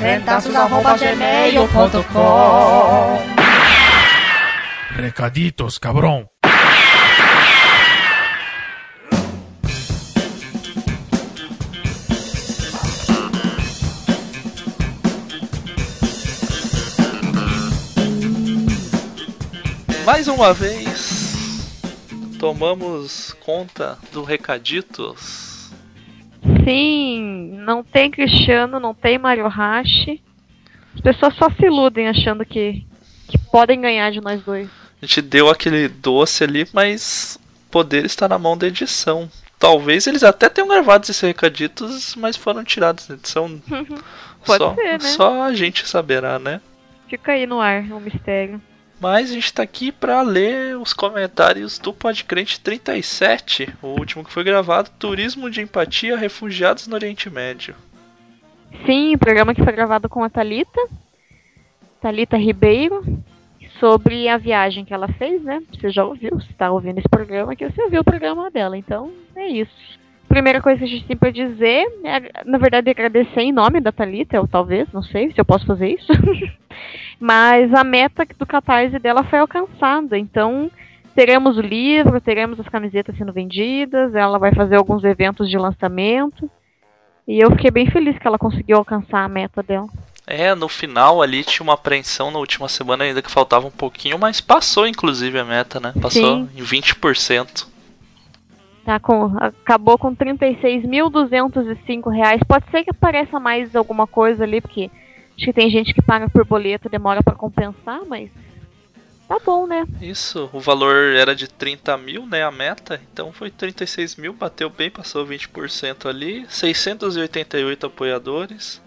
crentaços.gmail.com Recaditos, cabrão. Mais uma vez, tomamos conta do Recaditos. Sim, não tem Cristiano, não tem Mario Hashi. As pessoas só se iludem achando que, que podem ganhar de nós dois. A gente deu aquele doce ali, mas o poder está na mão da edição. Talvez eles até tenham gravado esses recaditos, mas foram tirados da edição. Pode só, ser, né? Só a gente saberá, né? Fica aí no ar, é um mistério. Mas a gente tá aqui para ler os comentários do Podcrente 37, o último que foi gravado, Turismo de Empatia Refugiados no Oriente Médio. Sim, o programa que foi gravado com a Talita, Talita Ribeiro, sobre a viagem que ela fez, né? Você já ouviu, você tá ouvindo esse programa que você ouviu o programa dela, então é isso. Primeira coisa que a gente tem pra dizer, é, na verdade, agradecer em nome da Thalita, ou talvez, não sei se eu posso fazer isso. Mas a meta do catarse dela foi alcançada, então teremos o livro, teremos as camisetas sendo vendidas, ela vai fazer alguns eventos de lançamento. E eu fiquei bem feliz que ela conseguiu alcançar a meta dela. É, no final ali tinha uma apreensão na última semana ainda que faltava um pouquinho, mas passou inclusive a meta, né? Passou Sim. em 20%. Tá com, acabou com 36.205 reais. Pode ser que apareça mais alguma coisa ali, porque acho que tem gente que paga por boleto e demora pra compensar, mas tá bom, né? Isso, o valor era de 30 mil, né, a meta, então foi 36 mil, bateu bem, passou 20% ali, 688 apoiadores.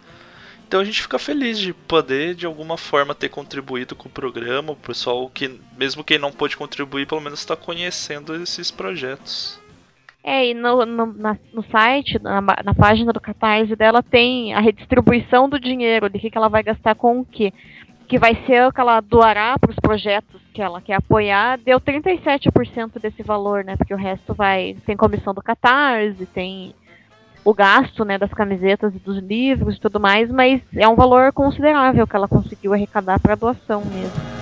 Então a gente fica feliz de poder, de alguma forma, ter contribuído com o programa, o pessoal que, mesmo quem não pôde contribuir, pelo menos está conhecendo esses projetos. É, e no, no, na- no site, na, na página do Catarse dela, tem a redistribuição do dinheiro, de que, que ela vai gastar com o quê. Que vai ser o que ela doará para os projetos que ela quer apoiar, deu 37% desse valor, né? Porque o resto vai. Tem comissão do Catarse, tem o gasto né, das camisetas e dos livros e tudo mais, mas é um valor considerável que ela conseguiu arrecadar para doação mesmo.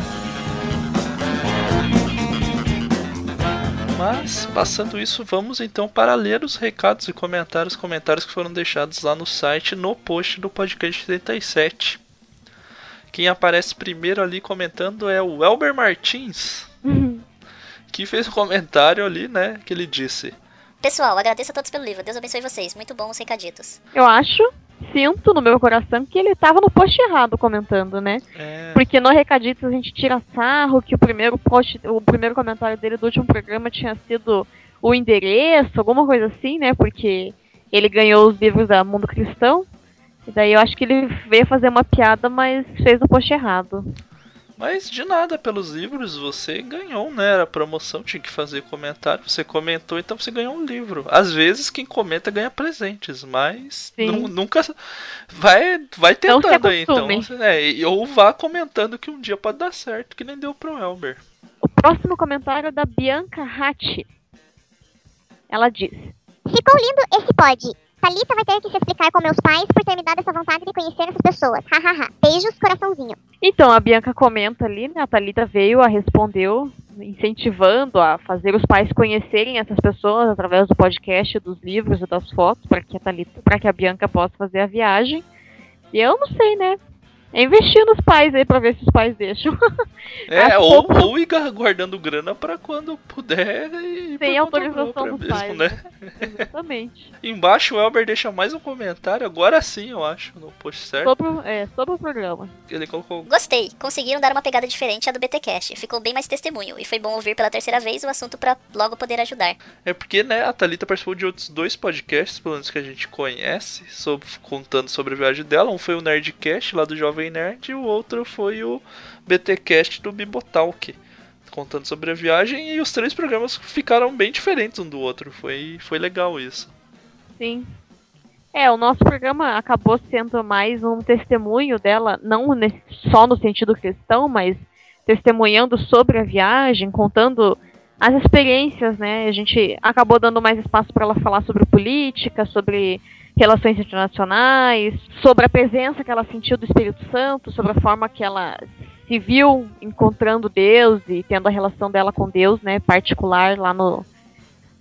Mas, passando isso, vamos então para ler os recados e comentários, comentários que foram deixados lá no site, no post do podcast 37. Quem aparece primeiro ali comentando é o Elber Martins, que fez um comentário ali, né, que ele disse... Pessoal, agradeço a todos pelo livro. Deus abençoe vocês. Muito bom os recaditos. Eu acho, sinto no meu coração que ele tava no post errado comentando, né? É, Porque no Recaditos a gente tira sarro que o primeiro post, o primeiro comentário dele do último programa tinha sido o endereço, alguma coisa assim, né? Porque ele ganhou os livros da Mundo Cristão. E daí eu acho que ele veio fazer uma piada, mas fez o post errado. Mas de nada pelos livros, você ganhou, né? Era promoção, tinha que fazer comentário. Você comentou, então você ganhou um livro. Às vezes quem comenta ganha presentes, mas nu- nunca vai vai tentando aí, então. É, ou vá comentando que um dia pode dar certo, que nem deu pro Elber. O próximo comentário é da Bianca Hatti. Ela diz: Ficou lindo esse pod. Thalita vai ter que se explicar com meus pais por ter me dado essa vontade de conhecer essas pessoas. Hahaha. Beijos, coraçãozinho. Então, a Bianca comenta ali, né? A Thalita veio, a respondeu, incentivando a fazer os pais conhecerem essas pessoas através do podcast, dos livros e das fotos, para que a para que a Bianca possa fazer a viagem. E eu não sei, né? É investir nos pais aí pra ver se os pais deixam. É, ou, pouco- ou ir guardando grana pra quando puder e Sem autorização dos mesmo, pais. né? Exatamente. Embaixo o Elber deixa mais um comentário, agora sim, eu acho, no post certo. Sobre, é, sobre o programa. Ele colocou Gostei. Conseguiram dar uma pegada diferente à do BTcast. Ficou bem mais testemunho. E foi bom ouvir pela terceira vez o assunto pra logo poder ajudar. É porque, né, a Thalita participou de outros dois podcasts, pelo menos que a gente conhece, sobre- contando sobre a viagem dela. Um foi o Nerdcast, lá do Jovem Jovem Nerd e o outro foi o BTcast do Bibotalk, contando sobre a viagem e os três programas ficaram bem diferentes um do outro. Foi foi legal isso. Sim. É, o nosso programa acabou sendo mais um testemunho dela, não só no sentido cristão, mas testemunhando sobre a viagem, contando as experiências, né? A gente acabou dando mais espaço para ela falar sobre política, sobre relações internacionais, sobre a presença que ela sentiu do Espírito Santo, sobre a forma que ela se viu encontrando Deus e tendo a relação dela com Deus, né, particular lá no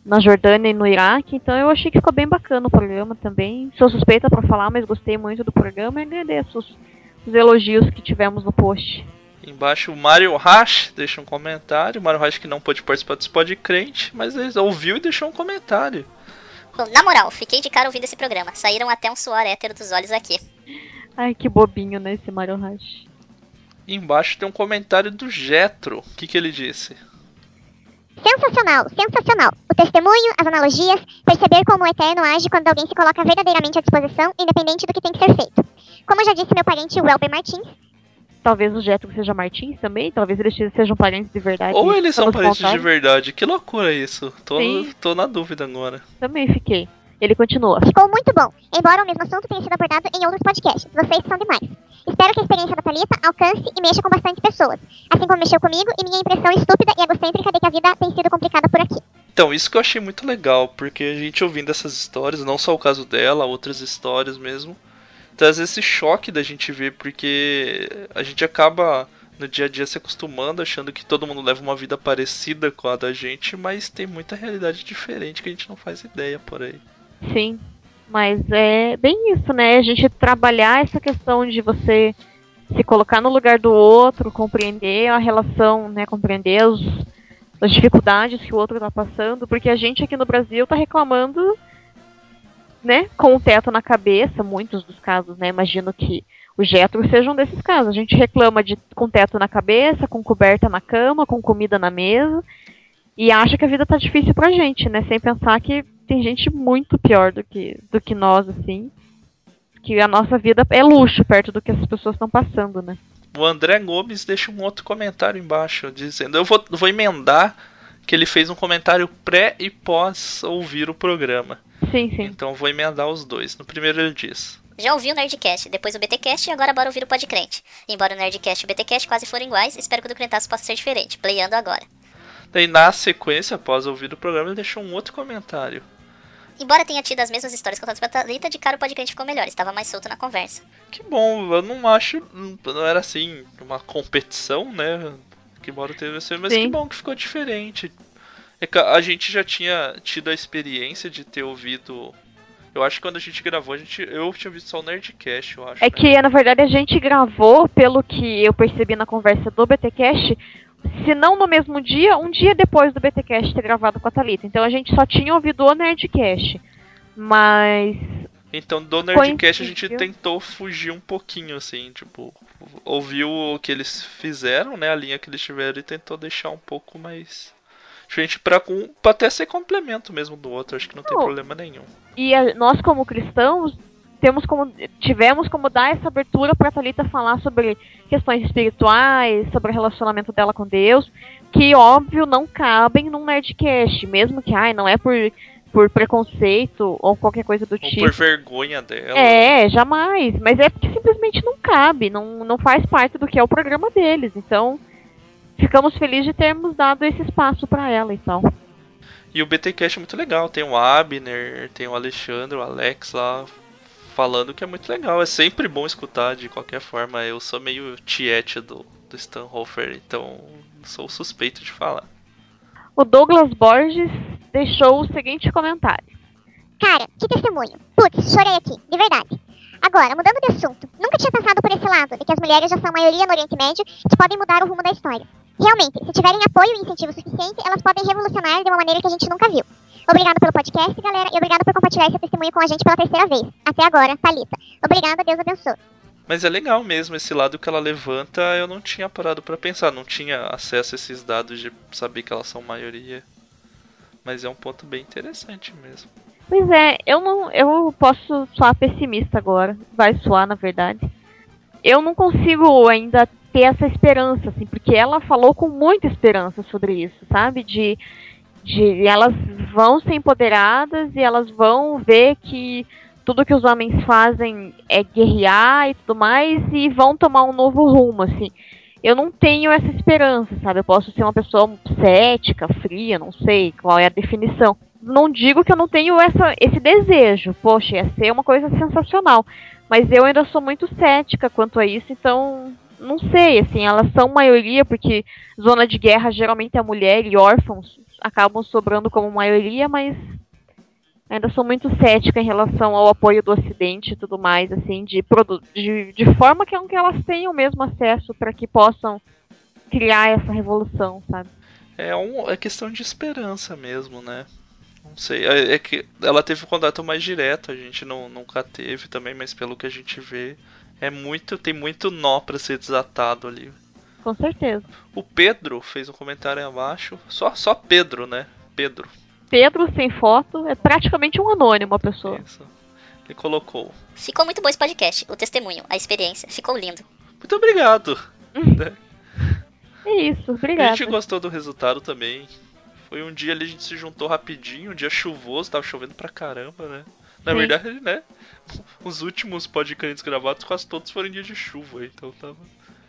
na Jordânia e no Iraque. Então eu achei que ficou bem bacana o programa também. Sou suspeita para falar, mas gostei muito do programa e agradeço os, os elogios que tivemos no post. Embaixo o Mario Hash deixa um comentário. Mario Hash que não pôde participar Spot Crente, mas ele ouviu e deixou um comentário. Na moral, fiquei de cara ouvindo esse programa. Saíram até um suor hétero dos olhos aqui. Ai, que bobinho, né, esse Mario Hash. embaixo tem um comentário do Jetro. O que, que ele disse? Sensacional, sensacional. O testemunho, as analogias, perceber como o Eterno age quando alguém se coloca verdadeiramente à disposição, independente do que tem que ser feito. Como já disse meu parente Welber Martins, Talvez o Jetro seja Martins também, talvez eles sejam parentes de verdade. Ou eles são parentes de verdade. Que loucura isso. Tô, tô na dúvida agora. Também fiquei. Ele continua. Ficou muito bom, embora o mesmo assunto tenha sido abordado em outros podcasts. Vocês são demais. Espero que a experiência da Thalita alcance e mexa com bastante pessoas. Assim como mexeu comigo e minha impressão estúpida e egocêntrica de que a vida tem sido complicada por aqui. Então, isso que eu achei muito legal, porque a gente ouvindo essas histórias, não só o caso dela, outras histórias mesmo, traz esse choque da gente ver, porque a gente acaba no dia a dia se acostumando, achando que todo mundo leva uma vida parecida com a da gente, mas tem muita realidade diferente que a gente não faz ideia por aí. Sim, mas é bem isso, né? A gente trabalhar essa questão de você se colocar no lugar do outro, compreender a relação, né? Compreender os, as dificuldades que o outro está passando, porque a gente aqui no Brasil está reclamando né, com o teto na cabeça, muitos dos casos, né, imagino que o Getro seja um desses casos. A gente reclama de com teto na cabeça, com coberta na cama, com comida na mesa, e acha que a vida tá difícil pra gente, né, sem pensar que tem gente muito pior do que, do que nós, assim, que a nossa vida é luxo perto do que as pessoas estão passando, né. O André Gomes deixa um outro comentário embaixo, dizendo, eu vou, vou emendar que ele fez um comentário pré e pós ouvir o programa. Sim, sim. Então vou emendar os dois. No primeiro ele diz. Já ouvi o Nerdcast, depois o BTcast e agora bora ouvir o Podcrente. Embora o Nerdcast e o BTcast quase foram iguais, espero que o do Crentaço possa ser diferente, playando agora. Daí na sequência, após ouvir o programa, ele deixou um outro comentário. Embora tenha tido as mesmas histórias contadas pela Thalita, de cara o Podcrente ficou melhor, estava mais solto na conversa. Que bom, eu não acho, não era assim, uma competição, né? Que embora teve mas Sim. que bom que ficou diferente. É a gente já tinha tido a experiência de ter ouvido. Eu acho que quando a gente gravou, a gente, eu tinha visto só o Nerdcast, eu acho. É né? que, na verdade, a gente gravou, pelo que eu percebi na conversa do BTcast, se não no mesmo dia, um dia depois do BTcast ter gravado com a Thalita. Então a gente só tinha ouvido o Nerdcast. Mas. Então do Nerdcast a gente tentou fugir um pouquinho, assim, tipo, ouviu o que eles fizeram, né? A linha que eles tiveram e tentou deixar um pouco mais gente para pra até ser complemento mesmo do outro, acho que não, não. tem problema nenhum. E a, nós como cristãos temos como tivemos como dar essa abertura para Talita falar sobre questões espirituais, sobre o relacionamento dela com Deus, que óbvio não cabem num nerdcast, mesmo que ai, não é por por preconceito ou qualquer coisa do ou tipo. por vergonha dela. É, jamais. Mas é porque simplesmente não cabe, não, não faz parte do que é o programa deles. Então, ficamos felizes de termos dado esse espaço para ela e tal. E o BTcast é muito legal, tem o Abner, tem o Alexandre, o Alex lá falando que é muito legal. É sempre bom escutar de qualquer forma. Eu sou meio tiete do, do Stanhofer, então sou suspeito de falar. O Douglas Borges deixou o seguinte comentário. Cara, que testemunho. Putz, chorei aqui, de verdade. Agora, mudando de assunto, nunca tinha pensado por esse lado, de que as mulheres já são a maioria no Oriente Médio que podem mudar o rumo da história. Realmente, se tiverem apoio e incentivo suficiente, elas podem revolucionar de uma maneira que a gente nunca viu. Obrigado pelo podcast, galera, e obrigado por compartilhar esse testemunho com a gente pela terceira vez. Até agora, Thalita. Obrigada, Deus abençoe. Mas é legal mesmo esse lado que ela levanta, eu não tinha parado para pensar, não tinha acesso a esses dados de saber que elas são maioria. Mas é um ponto bem interessante mesmo. Pois é, eu não, eu posso soar pessimista agora, vai soar na verdade. eu não consigo ainda ter essa esperança, assim, porque ela falou com muita esperança sobre isso, sabe? De, de elas vão ser empoderadas e elas vão ver que tudo que os homens fazem é guerrear e tudo mais e vão tomar um novo rumo, assim. Eu não tenho essa esperança, sabe? Eu posso ser uma pessoa cética, fria, não sei qual é a definição. Não digo que eu não tenho essa, esse desejo, poxa, ia ser uma coisa sensacional. Mas eu ainda sou muito cética quanto a isso, então não sei, assim, elas são maioria, porque zona de guerra geralmente é mulher e órfãos acabam sobrando como maioria, mas ainda sou muito cética em relação ao apoio do Ocidente e tudo mais, assim, de, de, de forma que, que elas tenham mesmo acesso para que possam criar essa revolução, sabe? É, um, é questão de esperança mesmo, né? Não sei, é, é, que ela teve um contato mais direto, a gente não, nunca teve também, mas pelo que a gente vê, é muito, tem muito nó para ser desatado ali. Com certeza. O Pedro fez um comentário aí abaixo, só, só Pedro, né? Pedro. Pedro sem foto, é praticamente um anônimo a pessoa. Isso. Ele colocou. Ficou muito bom esse podcast, o testemunho, a experiência, ficou lindo. Muito obrigado. Né? é isso, obrigado. A gente gostou do resultado também. Foi um dia ali a gente se juntou rapidinho, um dia chuvoso, tava chovendo pra caramba, né? Na Sim. verdade, né? Os últimos podcasts gravados quase todos foram em dia de chuva, então tava.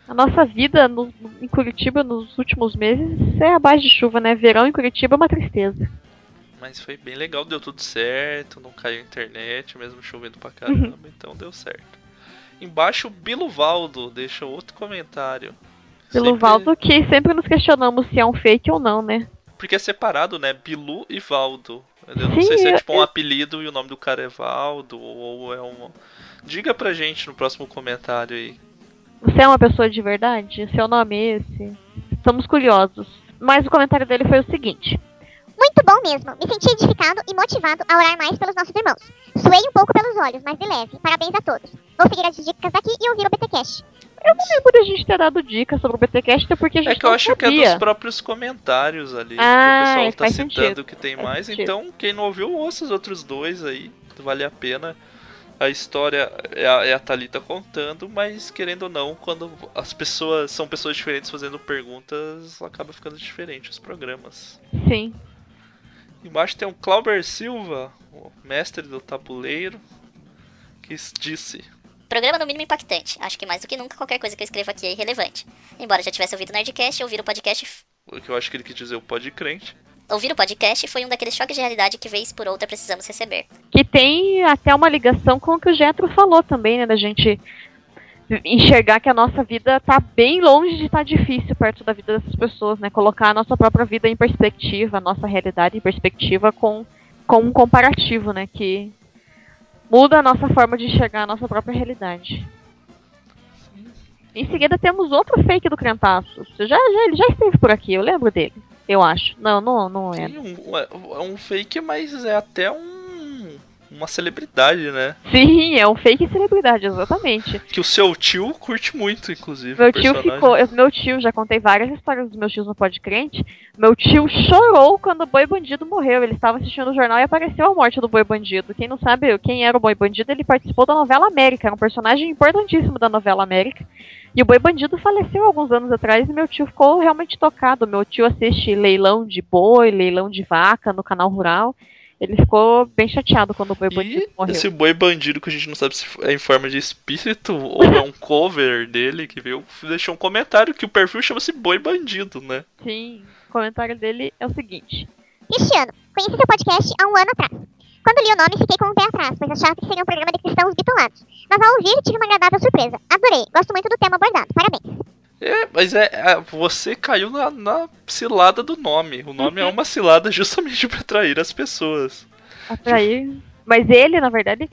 A nossa vida no, em Curitiba nos últimos meses é a base de chuva, né? Verão em Curitiba é uma tristeza. Mas foi bem legal, deu tudo certo, não caiu a internet, mesmo chovendo pra caramba, uhum. então deu certo. Embaixo, Bilo Valdo deixa outro comentário. Bilo sempre... Valdo, que sempre nos questionamos se é um fake ou não, né? Porque é separado, né? Bilu e Valdo. Eu não Sim, sei se é tipo um apelido e o nome do cara é Valdo, ou é um. Diga pra gente no próximo comentário aí. Você é uma pessoa de verdade? Seu nome é esse? Estamos curiosos. Mas o comentário dele foi o seguinte: muito bom mesmo. Me senti edificado e motivado a orar mais pelos nossos irmãos. Suei um pouco pelos olhos, mas de leve. Parabéns a todos. Vou seguir as dicas aqui e ouvir o BTcast. Eu não lembro da gente ter dado dicas sobre o BTcast, até porque a gente É que eu acho sabia. que é dos próprios comentários ali. Ah, que o pessoal tá citando sentido. que tem faz mais. Sentido. Então, quem não ouviu, ouça os outros dois aí. Vale a pena. A história é a, é a Thalita contando, mas querendo ou não, quando as pessoas são pessoas diferentes fazendo perguntas, acaba ficando diferente os programas. Sim. Embaixo tem o Clauber Silva, o mestre do tabuleiro, que disse: Programa no mínimo impactante. Acho que mais do que nunca qualquer coisa que eu escrevo aqui é irrelevante. Embora já tivesse ouvido o Nerdcast, ouvir o podcast. O que eu acho que ele quis dizer o podcrente. Ouvir o podcast foi um daqueles choques de realidade que vez por outra precisamos receber. Que tem até uma ligação com o que o Getro falou também, né? Da gente enxergar que a nossa vida está bem longe de estar tá difícil perto da vida dessas pessoas, né? Colocar a nossa própria vida em perspectiva, a nossa realidade em perspectiva com, com um comparativo, né? Que muda a nossa forma de enxergar a nossa própria realidade. Em seguida temos outro fake do Crentaço. Já, já, ele já esteve por aqui, eu lembro dele. Eu acho. Não, não, não é. Sim, um, é, é um fake, mas é até um uma celebridade, né? Sim, é um fake celebridade, exatamente. Que o seu tio curte muito, inclusive. Meu tio ficou. Eu, meu tio, já contei várias histórias dos meus tios no Pode Crente. Meu tio chorou quando o boi bandido morreu. Ele estava assistindo o jornal e apareceu a morte do boi bandido. Quem não sabe quem era o boi bandido, ele participou da novela América. Era um personagem importantíssimo da novela América. E o boi bandido faleceu alguns anos atrás e meu tio ficou realmente tocado. Meu tio assiste leilão de boi, leilão de vaca no canal rural. Ele ficou bem chateado quando o boi bandido e morreu. Esse boi bandido que a gente não sabe se é em forma de espírito ou é um cover dele que veio, deixou um comentário que o perfil chama-se boi bandido, né? Sim, o comentário dele é o seguinte: Cristiano, conheci seu podcast há um ano atrás. Quando li o nome, fiquei com o pé atrás, pois achava que seria um programa de cristãos bitolados. Mas ao ouvir, tive uma agradável surpresa. Adorei, gosto muito do tema abordado. Mas é, é, você caiu na, na, cilada do nome. O nome é uhum. é uma cilada justamente para atrair as pessoas. Atrair. Mas ele, na verdade,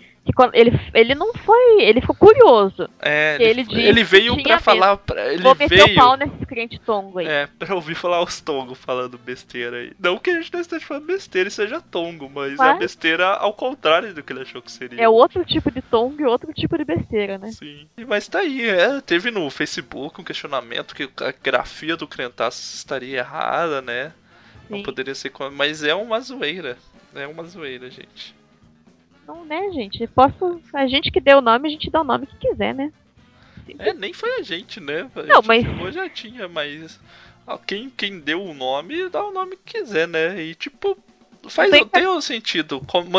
ele, ele não foi. Ele ficou curioso. É, ele, ele, ele veio pra falar. Pra, ele Vou veio. o pau nesse crente tongo aí. É, pra ouvir falar os tongos falando besteira aí. Não que a gente não esteja falando besteira e seja tongo, mas, mas, é besteira ao contrário do que ele achou que seria. É outro tipo de tongo e outro tipo de besteira, né? Sim. Mas tá aí, é, teve no Facebook um questionamento que a grafia do Crentaço estaria errada, né? Sim. Não poderia ser. Mas é uma zoeira. É uma zoeira, gente. Então, né, gente? Posso. A gente que deu o nome, a gente dá o nome que quiser, né? É, nem foi a gente, né? A Não, gente mas- chegou, já tinha, mas. ó, Quem, quem deu o nome, dá o nome que quiser, né? E tipo, faz Tem tem, o sentido. Como-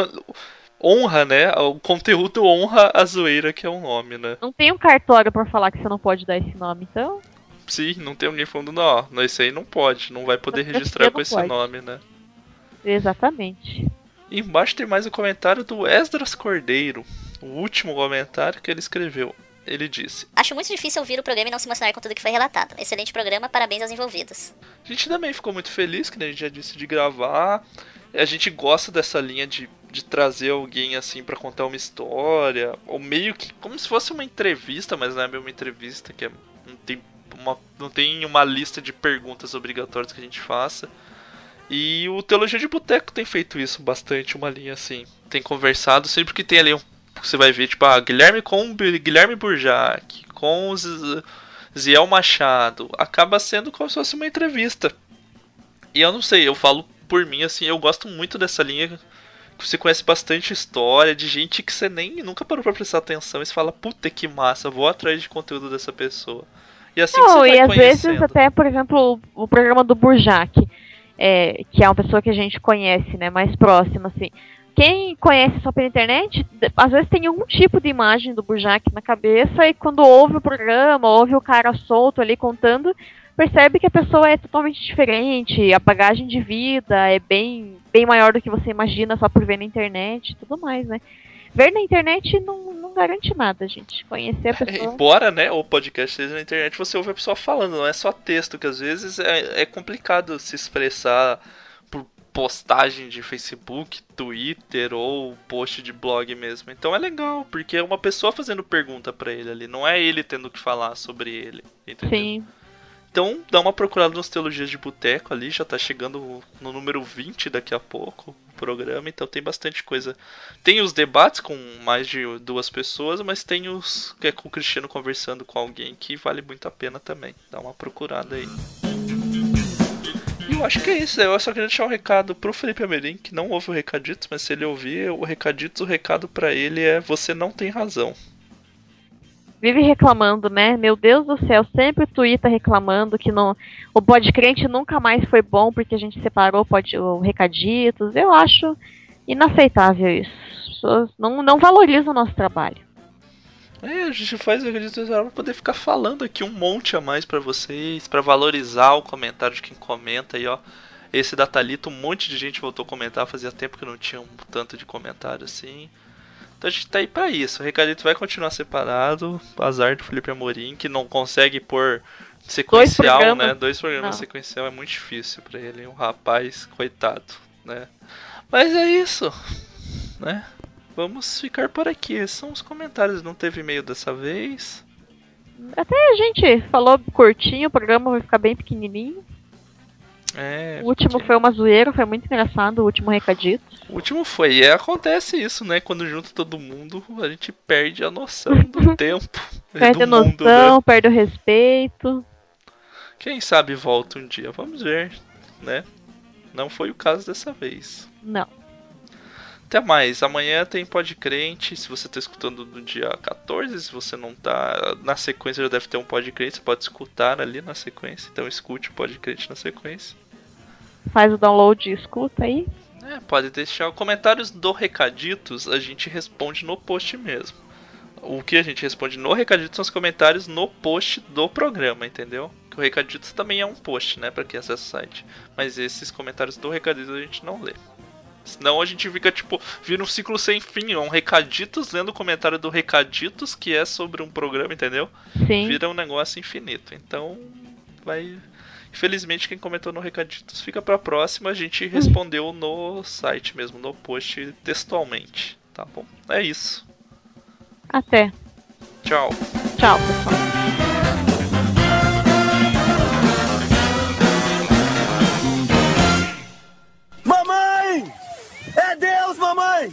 honra, né? O conteúdo honra a zoeira que é o nome, né? Não tem um cartório pra falar que você não pode dar esse nome, então. Sim, não tem alguém falando, não, ó, esse aí não pode, não vai poder registrar com esse pode. nome, né? Exatamente. E embaixo tem mais um comentário do Esdras Cordeiro, o último comentário que ele escreveu. Ele disse: Acho muito difícil ouvir o programa e não se emocionar com tudo que foi relatado. Excelente programa, parabéns aos envolvidos. A gente também ficou muito feliz, que a gente já disse, de gravar. A gente gosta dessa linha de, de trazer alguém assim pra contar uma história, ou meio que como se fosse uma entrevista, mas não é uma entrevista, que é- não, tem uma, não tem uma lista de perguntas obrigatórias que a gente faça. E o Teologia de Boteco tem feito isso bastante, uma linha assim. Tem conversado, sempre que tem ali um. Você vai ver, tipo, ah, Guilherme com Guilherme Burjac, com Ziel Machado. Acaba sendo como se fosse uma entrevista. E eu não sei, eu falo por mim, assim, eu gosto muito dessa linha que você conhece bastante história de gente que você nem nunca parou pra prestar atenção e você fala, puta que massa, vou atrás de conteúdo dessa pessoa. E assim que Não, você e vai às vezes até, por exemplo, o, o programa do Burjac, é, que é uma pessoa que a gente conhece, né, mais próxima, assim. Quem conhece só pela internet, às vezes tem algum tipo de imagem do Burjac na cabeça e quando ouve o programa, ouve o cara solto ali contando, percebe que a pessoa é totalmente diferente, a bagagem de vida é bem, bem maior do que você imagina só por ver na internet e tudo mais, né. Ver na internet não, não garante nada, gente. Conhecer a pessoa. Embora, né, o podcast seja na internet, você ouve a pessoa falando, não é só texto, que às vezes é, é complicado se expressar por postagem de Facebook, Twitter ou post de blog mesmo. Então é legal, porque é uma pessoa fazendo pergunta pra ele ali, não é ele tendo que falar sobre ele, entendeu? Sim. Então dá uma procurada nos Teologias de Boteco ali, já tá chegando no número 20 daqui a pouco o programa, então tem bastante coisa. Tem os debates com mais de duas pessoas, mas tem os que é com o Cristiano conversando com alguém que vale muito a pena também. Dá uma procurada aí. E eu acho que é isso, eu só queria deixar um recado pro Felipe Amerim, que não ouve o Recaditos, mas se ele ouvir o Recaditos, o recado pra ele é você não tem razão. Vive reclamando, né? Meu Deus do céu, sempre o Twitter reclamando que não, o Podcrente nunca mais foi bom porque a gente separou o, pod, o Recaditos. Eu acho inaceitável isso. As pessoas não, não valorizam o nosso trabalho. É, a gente faz o Recaditos pra poder ficar falando aqui um monte a mais pra vocês, pra valorizar o comentário de quem comenta aí, ó. Esse da Thalita, um monte de gente voltou a comentar, fazia tempo que não tinha um tanto de comentário assim. Então a gente tá aí pra isso. O Recadito vai continuar separado. Azar do Felipe Amorim, que não consegue pôr sequencial, programas. né? Dois programas Não. sequencial é muito difícil pra ele. Um rapaz, coitado, né? Mas é isso, né? Vamos ficar por aqui. Esses são os comentários. Não teve e-mail dessa vez. Até a gente falou curtinho, o programa vai ficar bem pequenininho. É, O último porque- foi uma zoeira, foi muito engraçado, o último Recadito. O último foi. E acontece isso, né? Quando junta todo mundo, a gente perde a noção do tempo. Perde a do mundo, noção, né? perde o respeito. Quem sabe volta um dia. Vamos ver, né? Não foi o caso dessa vez. Não. Até mais. Amanhã tem Pod Crente. Se você tá escutando no dia 14, se você não tá na sequência, já deve ter um Pod Crente. Você pode escutar ali na sequência. Então escute o Pod Crente na sequência. Faz o download e escuta aí. É, pode deixar comentários do Recaditos, a gente responde no post mesmo. O que a gente responde no Recaditos são os comentários no post do programa, entendeu? Que o Recaditos também é um post, né, pra quem acessa o site. Mas esses comentários do Recaditos a gente não lê. Senão a gente fica, tipo, vira um ciclo sem fim, é um Recaditos lendo o comentário do Recaditos, que é sobre um programa, entendeu? Sim. Vira um negócio infinito. Então, vai. Infelizmente, quem comentou no Recaditos fica pra próxima. A gente respondeu no site mesmo, no post textualmente. Tá bom? É isso. Até. Tchau. Tchau, pessoal. এই